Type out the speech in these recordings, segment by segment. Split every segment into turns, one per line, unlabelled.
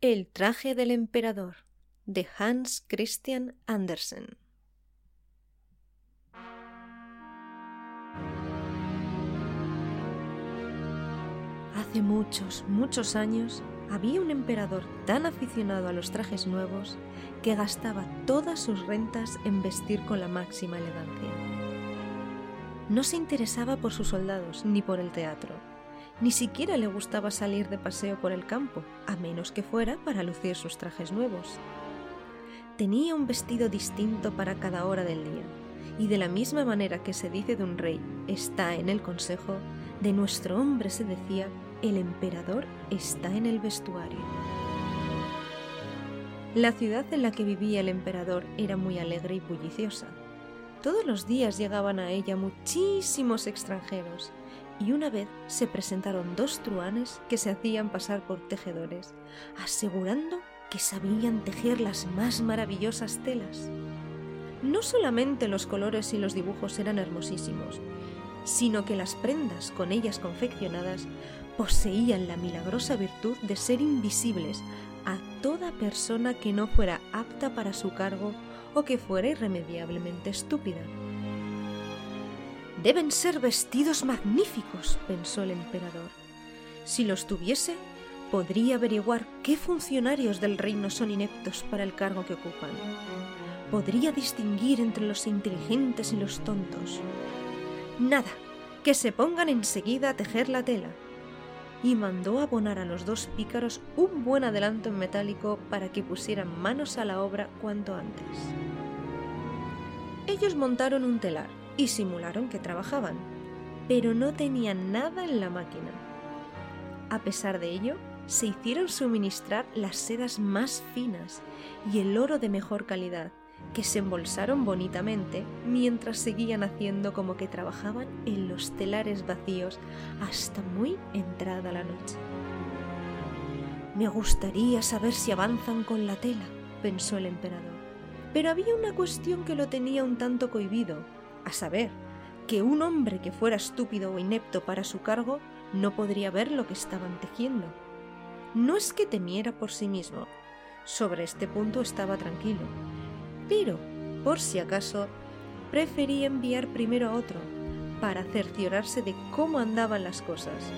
El traje del emperador de Hans Christian Andersen. Hace muchos, muchos años había un emperador tan aficionado a los trajes nuevos que gastaba todas sus rentas en vestir con la máxima elegancia. No se interesaba por sus soldados ni por el teatro. Ni siquiera le gustaba salir de paseo por el campo, a menos que fuera para lucir sus trajes nuevos. Tenía un vestido distinto para cada hora del día, y de la misma manera que se dice de un rey está en el consejo, de nuestro hombre se decía el emperador está en el vestuario. La ciudad en la que vivía el emperador era muy alegre y bulliciosa. Todos los días llegaban a ella muchísimos extranjeros y una vez se presentaron dos truanes que se hacían pasar por tejedores, asegurando que sabían tejer las más maravillosas telas. No solamente los colores y los dibujos eran hermosísimos, sino que las prendas con ellas confeccionadas poseían la milagrosa virtud de ser invisibles a toda persona que no fuera apta para su cargo o que fuera irremediablemente estúpida. Deben ser vestidos magníficos, pensó el emperador. Si los tuviese, podría averiguar qué funcionarios del reino son ineptos para el cargo que ocupan. Podría distinguir entre los inteligentes y los tontos. Nada, que se pongan enseguida a tejer la tela, y mandó abonar a los dos pícaros un buen adelanto en metálico para que pusieran manos a la obra cuanto antes. Ellos montaron un telar y simularon que trabajaban, pero no tenían nada en la máquina. A pesar de ello, se hicieron suministrar las sedas más finas y el oro de mejor calidad, que se embolsaron bonitamente mientras seguían haciendo como que trabajaban en los telares vacíos hasta muy entrada la noche. Me gustaría saber si avanzan con la tela, pensó el emperador. Pero había una cuestión que lo tenía un tanto cohibido, a saber, que un hombre que fuera estúpido o inepto para su cargo no podría ver lo que estaban tejiendo. No es que temiera por sí mismo, sobre este punto estaba tranquilo, pero, por si acaso, prefería enviar primero a otro, para cerciorarse de cómo andaban las cosas.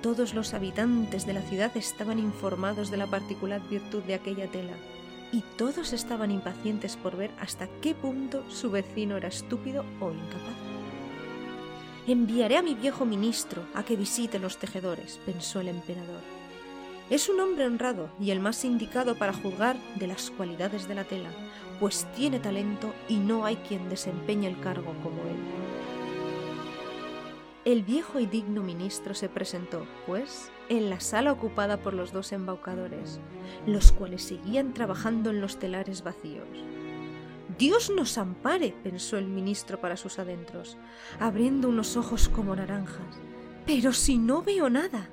Todos los habitantes de la ciudad estaban informados de la particular virtud de aquella tela, y todos estaban impacientes por ver hasta qué punto su vecino era estúpido o incapaz. Enviaré a mi viejo ministro a que visite los tejedores, pensó el emperador. Es un hombre honrado y el más indicado para juzgar de las cualidades de la tela, pues tiene talento y no hay quien desempeñe el cargo como él. El viejo y digno ministro se presentó, pues, en la sala ocupada por los dos embaucadores, los cuales seguían trabajando en los telares vacíos. Dios nos ampare, pensó el ministro para sus adentros, abriendo unos ojos como naranjas. Pero si no veo nada.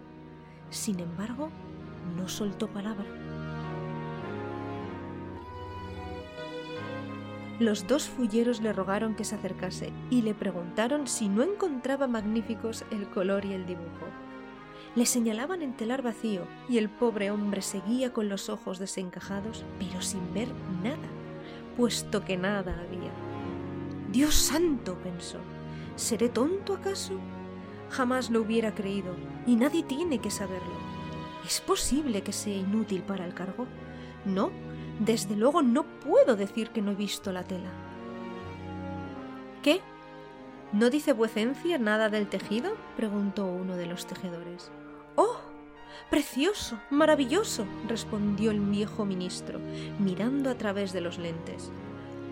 Sin embargo, no soltó palabra. Los dos fulleros le rogaron que se acercase y le preguntaron si no encontraba magníficos el color y el dibujo. Le señalaban el telar vacío y el pobre hombre seguía con los ojos desencajados, pero sin ver nada, puesto que nada había. Dios santo, pensó, ¿seré tonto acaso? Jamás lo hubiera creído, y nadie tiene que saberlo. ¿Es posible que sea inútil para el cargo? No, desde luego no puedo decir que no he visto la tela. ¿Qué? ¿No dice vuecencia nada del tejido? preguntó uno de los tejedores. ¡Oh! Precioso, maravilloso, respondió el viejo ministro, mirando a través de los lentes.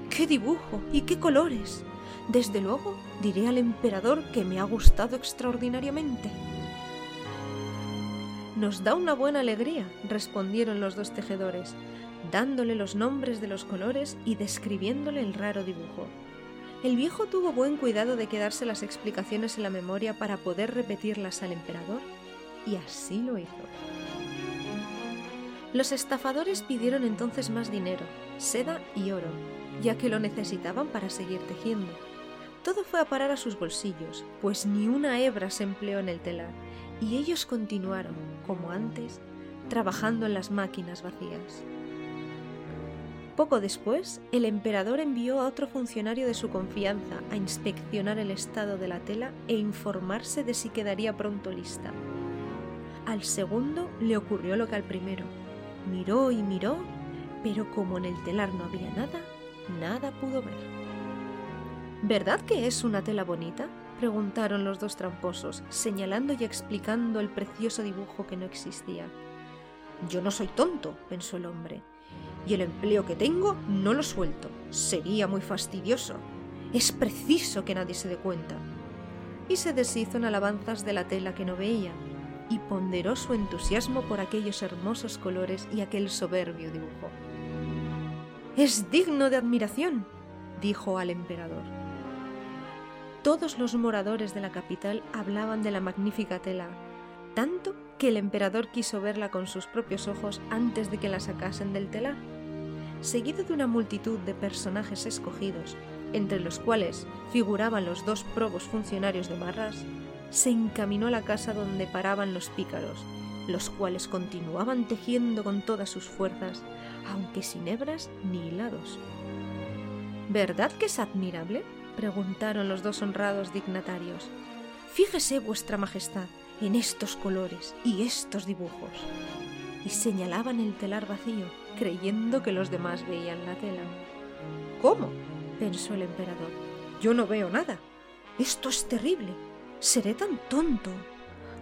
¡Qué dibujo y qué colores! Desde luego diré al emperador que me ha gustado extraordinariamente. Nos da una buena alegría, respondieron los dos tejedores, dándole los nombres de los colores y describiéndole el raro dibujo. El viejo tuvo buen cuidado de quedarse las explicaciones en la memoria para poder repetirlas al emperador, y así lo hizo. Los estafadores pidieron entonces más dinero, seda y oro, ya que lo necesitaban para seguir tejiendo. Todo fue a parar a sus bolsillos, pues ni una hebra se empleó en el telar, y ellos continuaron, como antes, trabajando en las máquinas vacías. Poco después, el emperador envió a otro funcionario de su confianza a inspeccionar el estado de la tela e informarse de si quedaría pronto lista. Al segundo le ocurrió lo que al primero. Miró y miró, pero como en el telar no había nada, nada pudo ver. ¿Verdad que es una tela bonita? preguntaron los dos tramposos, señalando y explicando el precioso dibujo que no existía. Yo no soy tonto, pensó el hombre y el empleo que tengo no lo suelto. Sería muy fastidioso. Es preciso que nadie se dé cuenta. Y se deshizo en alabanzas de la tela que no veía, y ponderó su entusiasmo por aquellos hermosos colores y aquel soberbio dibujo. Es digno de admiración, dijo al emperador. Todos los moradores de la capital hablaban de la magnífica tela, tanto que el emperador quiso verla con sus propios ojos antes de que la sacasen del telar. Seguido de una multitud de personajes escogidos, entre los cuales figuraban los dos probos funcionarios de Marras, se encaminó a la casa donde paraban los pícaros, los cuales continuaban tejiendo con todas sus fuerzas, aunque sin hebras ni hilados. ¿Verdad que es admirable? preguntaron los dos honrados dignatarios. Fíjese, vuestra Majestad, en estos colores y estos dibujos. Y señalaban el telar vacío, creyendo que los demás veían la tela. ¿Cómo? pensó el emperador. Yo no veo nada. Esto es terrible. Seré tan tonto.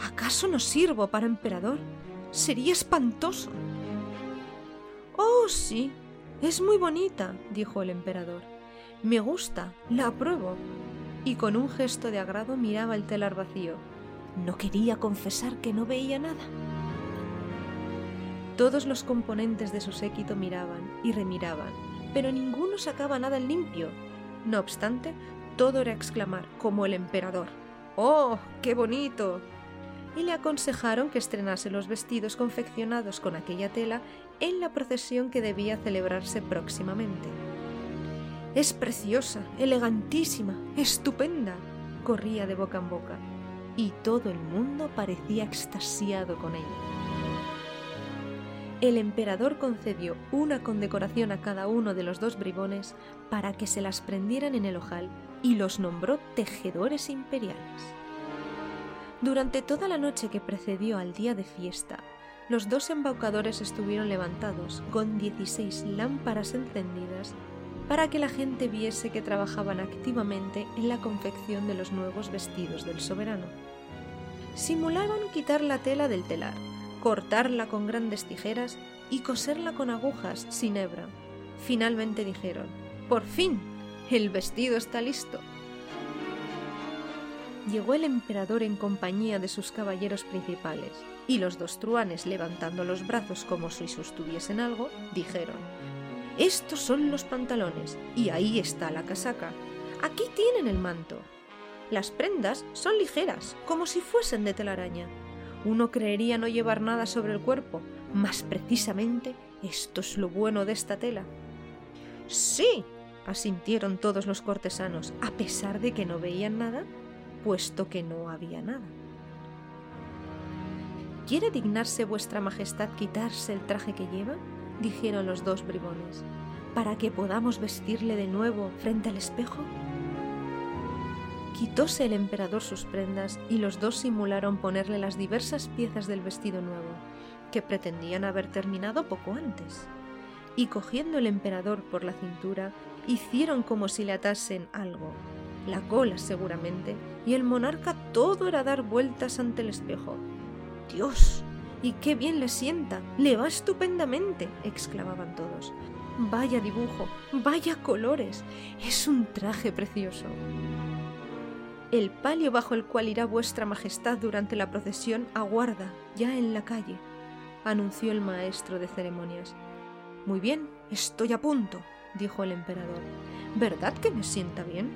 ¿Acaso no sirvo para emperador? Sería espantoso. Oh, sí. Es muy bonita, dijo el emperador. Me gusta, la apruebo. Y con un gesto de agrado miraba el telar vacío, no quería confesar que no veía nada. Todos los componentes de su séquito miraban y remiraban, pero ninguno sacaba nada en limpio. No obstante, todo era exclamar, como el emperador, ¡Oh, qué bonito! Y le aconsejaron que estrenase los vestidos confeccionados con aquella tela en la procesión que debía celebrarse próximamente. Es preciosa, elegantísima, estupenda, corría de boca en boca y todo el mundo parecía extasiado con ella. El emperador concedió una condecoración a cada uno de los dos bribones para que se las prendieran en el ojal y los nombró tejedores imperiales. Durante toda la noche que precedió al día de fiesta, los dos embaucadores estuvieron levantados con 16 lámparas encendidas para que la gente viese que trabajaban activamente en la confección de los nuevos vestidos del soberano. Simularon quitar la tela del telar, cortarla con grandes tijeras y coserla con agujas sin hebra. Finalmente dijeron, por fin, el vestido está listo. Llegó el emperador en compañía de sus caballeros principales, y los dos truanes, levantando los brazos como si sostuviesen algo, dijeron, estos son los pantalones y ahí está la casaca. Aquí tienen el manto. Las prendas son ligeras, como si fuesen de telaraña. Uno creería no llevar nada sobre el cuerpo, mas precisamente esto es lo bueno de esta tela. Sí, asintieron todos los cortesanos, a pesar de que no veían nada, puesto que no había nada. ¿Quiere dignarse vuestra Majestad quitarse el traje que lleva? dijeron los dos bribones, para que podamos vestirle de nuevo frente al espejo. Quitóse el emperador sus prendas y los dos simularon ponerle las diversas piezas del vestido nuevo, que pretendían haber terminado poco antes. Y cogiendo el emperador por la cintura, hicieron como si le atasen algo, la cola seguramente, y el monarca todo era dar vueltas ante el espejo. Dios, ¡Y qué bien le sienta! ¡Le va estupendamente! exclamaban todos. Vaya dibujo, vaya colores. Es un traje precioso. El palio bajo el cual irá vuestra Majestad durante la procesión aguarda, ya en la calle, anunció el maestro de ceremonias. Muy bien, estoy a punto, dijo el emperador. ¿Verdad que me sienta bien?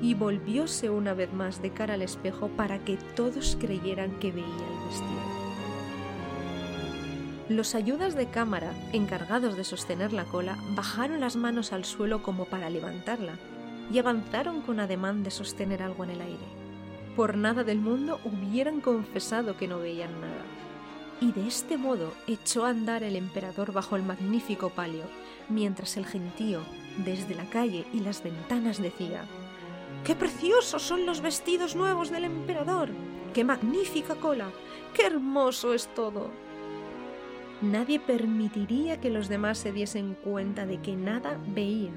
Y volvióse una vez más de cara al espejo para que todos creyeran que veía el vestido. Los ayudas de cámara, encargados de sostener la cola, bajaron las manos al suelo como para levantarla y avanzaron con ademán de sostener algo en el aire. Por nada del mundo hubieran confesado que no veían nada. y de este modo echó a andar el emperador bajo el magnífico palio, mientras el gentío, desde la calle y las ventanas, decía ¡Qué preciosos son los vestidos nuevos del emperador! ¡Qué magnífica cola! ¡Qué hermoso es todo! Nadie permitiría que los demás se diesen cuenta de que nada veía,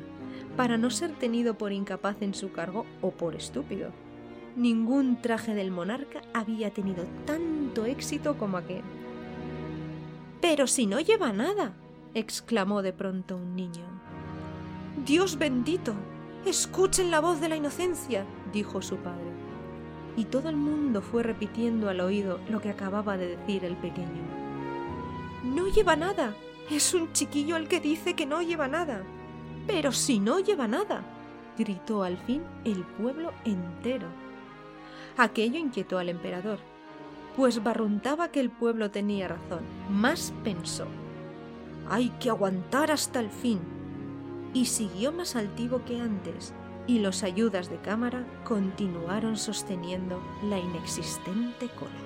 para no ser tenido por incapaz en su cargo o por estúpido. Ningún traje del monarca había tenido tanto éxito como aquel. Pero si no lleva nada, exclamó de pronto un niño. Dios bendito, escuchen la voz de la inocencia, dijo su padre. Y todo el mundo fue repitiendo al oído lo que acababa de decir el pequeño. No lleva nada. Es un chiquillo el que dice que no lleva nada. Pero si no lleva nada, gritó al fin el pueblo entero. Aquello inquietó al emperador, pues barruntaba que el pueblo tenía razón. Más pensó, hay que aguantar hasta el fin. Y siguió más altivo que antes, y los ayudas de cámara continuaron sosteniendo la inexistente cola.